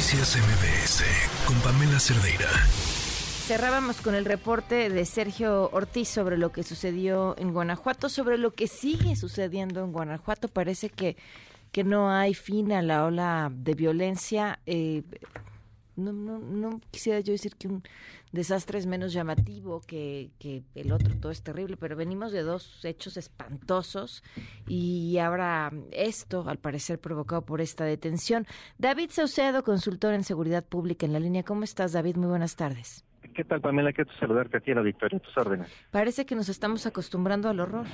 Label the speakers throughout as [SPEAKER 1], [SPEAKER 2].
[SPEAKER 1] Noticias MBS con Pamela Cerdeira.
[SPEAKER 2] Cerrábamos con el reporte de Sergio Ortiz sobre lo que sucedió en Guanajuato, sobre lo que sigue sucediendo en Guanajuato. Parece que, que no hay fin a la ola de violencia. Eh, no, no, no quisiera yo decir que un desastre es menos llamativo que, que, el otro, todo es terrible, pero venimos de dos hechos espantosos y ahora esto, al parecer provocado por esta detención. David Saucedo, consultor en seguridad pública en la línea. ¿Cómo estás, David? Muy buenas tardes.
[SPEAKER 3] ¿Qué tal, Pamela? Quiero saludarte a ti, a la Victoria, tus órdenes.
[SPEAKER 2] Parece que nos estamos acostumbrando al horror.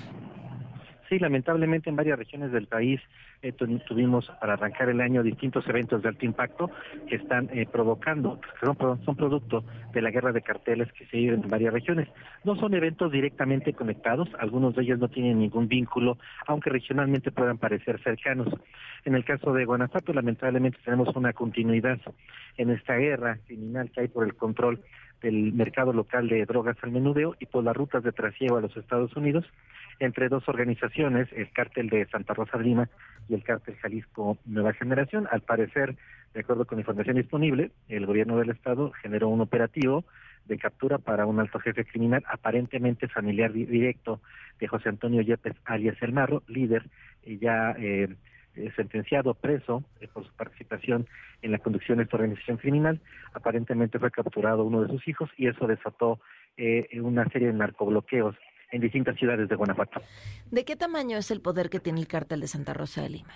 [SPEAKER 3] Sí, lamentablemente en varias regiones del país eh, tuvimos para arrancar el año distintos eventos de alto impacto que están eh, provocando, son, son producto de la guerra de carteles que se vive en varias regiones. No son eventos directamente conectados, algunos de ellos no tienen ningún vínculo, aunque regionalmente puedan parecer cercanos. En el caso de Guanajuato, lamentablemente tenemos una continuidad en esta guerra criminal que hay por el control del mercado local de drogas al menudeo y por las rutas de trasiego a los Estados Unidos entre dos organizaciones, el cártel de Santa Rosa de Lima y el cártel Jalisco Nueva Generación. Al parecer, de acuerdo con información disponible, el gobierno del estado generó un operativo de captura para un alto jefe criminal aparentemente familiar directo de José Antonio Yepes alias El Marro, líder ya eh, sentenciado preso eh, por su participación en la conducción de esta organización criminal. Aparentemente fue capturado uno de sus hijos y eso desató una serie de narcobloqueos en distintas ciudades de Guanajuato.
[SPEAKER 2] ¿De qué tamaño es el poder que tiene el cártel de Santa Rosa de Lima?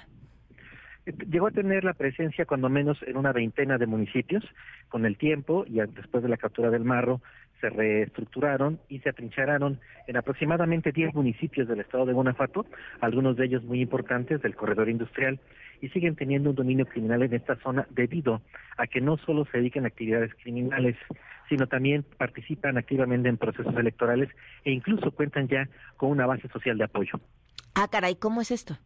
[SPEAKER 3] Llegó a tener la presencia cuando menos en una veintena de municipios. Con el tiempo y después de la captura del Marro, se reestructuraron y se atrinchararon en aproximadamente 10 municipios del estado de Guanajuato, algunos de ellos muy importantes del corredor industrial, y siguen teniendo un dominio criminal en esta zona debido a que no solo se dedican a actividades criminales, sino también participan activamente en procesos electorales e incluso cuentan ya con una base social de apoyo.
[SPEAKER 2] Ah, caray, ¿cómo es esto?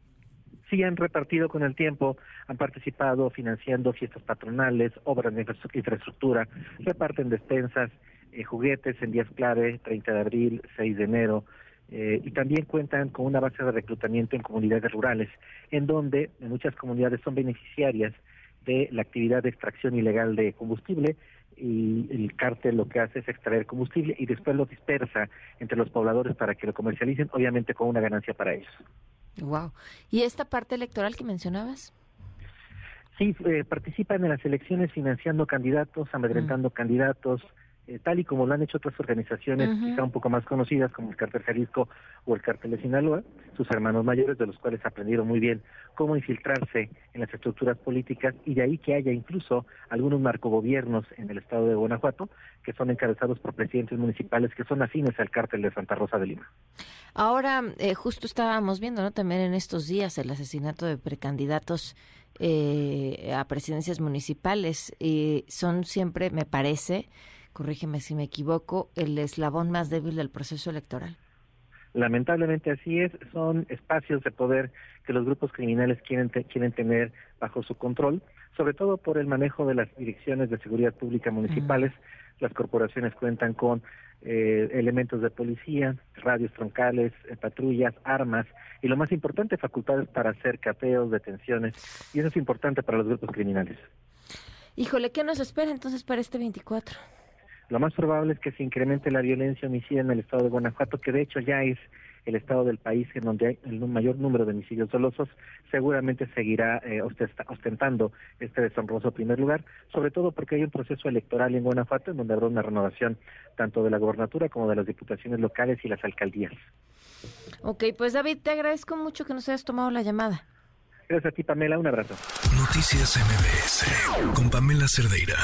[SPEAKER 3] Sí han repartido con el tiempo, han participado financiando fiestas patronales, obras de infraestructura, reparten despensas, eh, juguetes en días clave, 30 de abril, 6 de enero, eh, y también cuentan con una base de reclutamiento en comunidades rurales, en donde en muchas comunidades son beneficiarias de la actividad de extracción ilegal de combustible y el cártel lo que hace es extraer combustible y después lo dispersa entre los pobladores para que lo comercialicen, obviamente con una ganancia para ellos.
[SPEAKER 2] Wow. ¿Y esta parte electoral que mencionabas?
[SPEAKER 3] Sí, eh, participan en las elecciones financiando candidatos, amedrentando mm. candidatos, eh, tal y como lo han hecho otras organizaciones quizá un poco más conocidas como el Cártel Jalisco o el Cártel de Sinaloa, sus hermanos mayores de los cuales aprendieron muy bien cómo infiltrarse en las estructuras políticas y de ahí que haya incluso algunos narcogobiernos en el estado de Guanajuato que son encabezados por presidentes municipales que son afines al Cártel de Santa Rosa de Lima.
[SPEAKER 2] Ahora, eh, justo estábamos viendo, ¿no? También en estos días el asesinato de precandidatos eh, a presidencias municipales y son siempre, me parece, corrígeme si me equivoco, el eslabón más débil del proceso electoral.
[SPEAKER 3] Lamentablemente así es, son espacios de poder que los grupos criminales quieren, quieren tener bajo su control, sobre todo por el manejo de las direcciones de seguridad pública municipales. Las corporaciones cuentan con eh, elementos de policía, radios troncales, eh, patrullas, armas y lo más importante, facultades para hacer cateos, detenciones. Y eso es importante para los grupos criminales.
[SPEAKER 2] Híjole, ¿qué nos espera entonces para este 24?
[SPEAKER 3] Lo más probable es que se incremente la violencia homicida en el estado de Guanajuato, que de hecho ya es el estado del país en donde hay el mayor número de homicidios dolosos, seguramente seguirá eh, ostentando este deshonroso primer lugar, sobre todo porque hay un proceso electoral en Guanajuato en donde habrá una renovación tanto de la gobernatura como de las diputaciones locales y las alcaldías.
[SPEAKER 2] Ok, pues David, te agradezco mucho que nos hayas tomado la llamada.
[SPEAKER 3] Gracias a ti, Pamela. Un abrazo.
[SPEAKER 1] Noticias MBS con Pamela Cerdeira.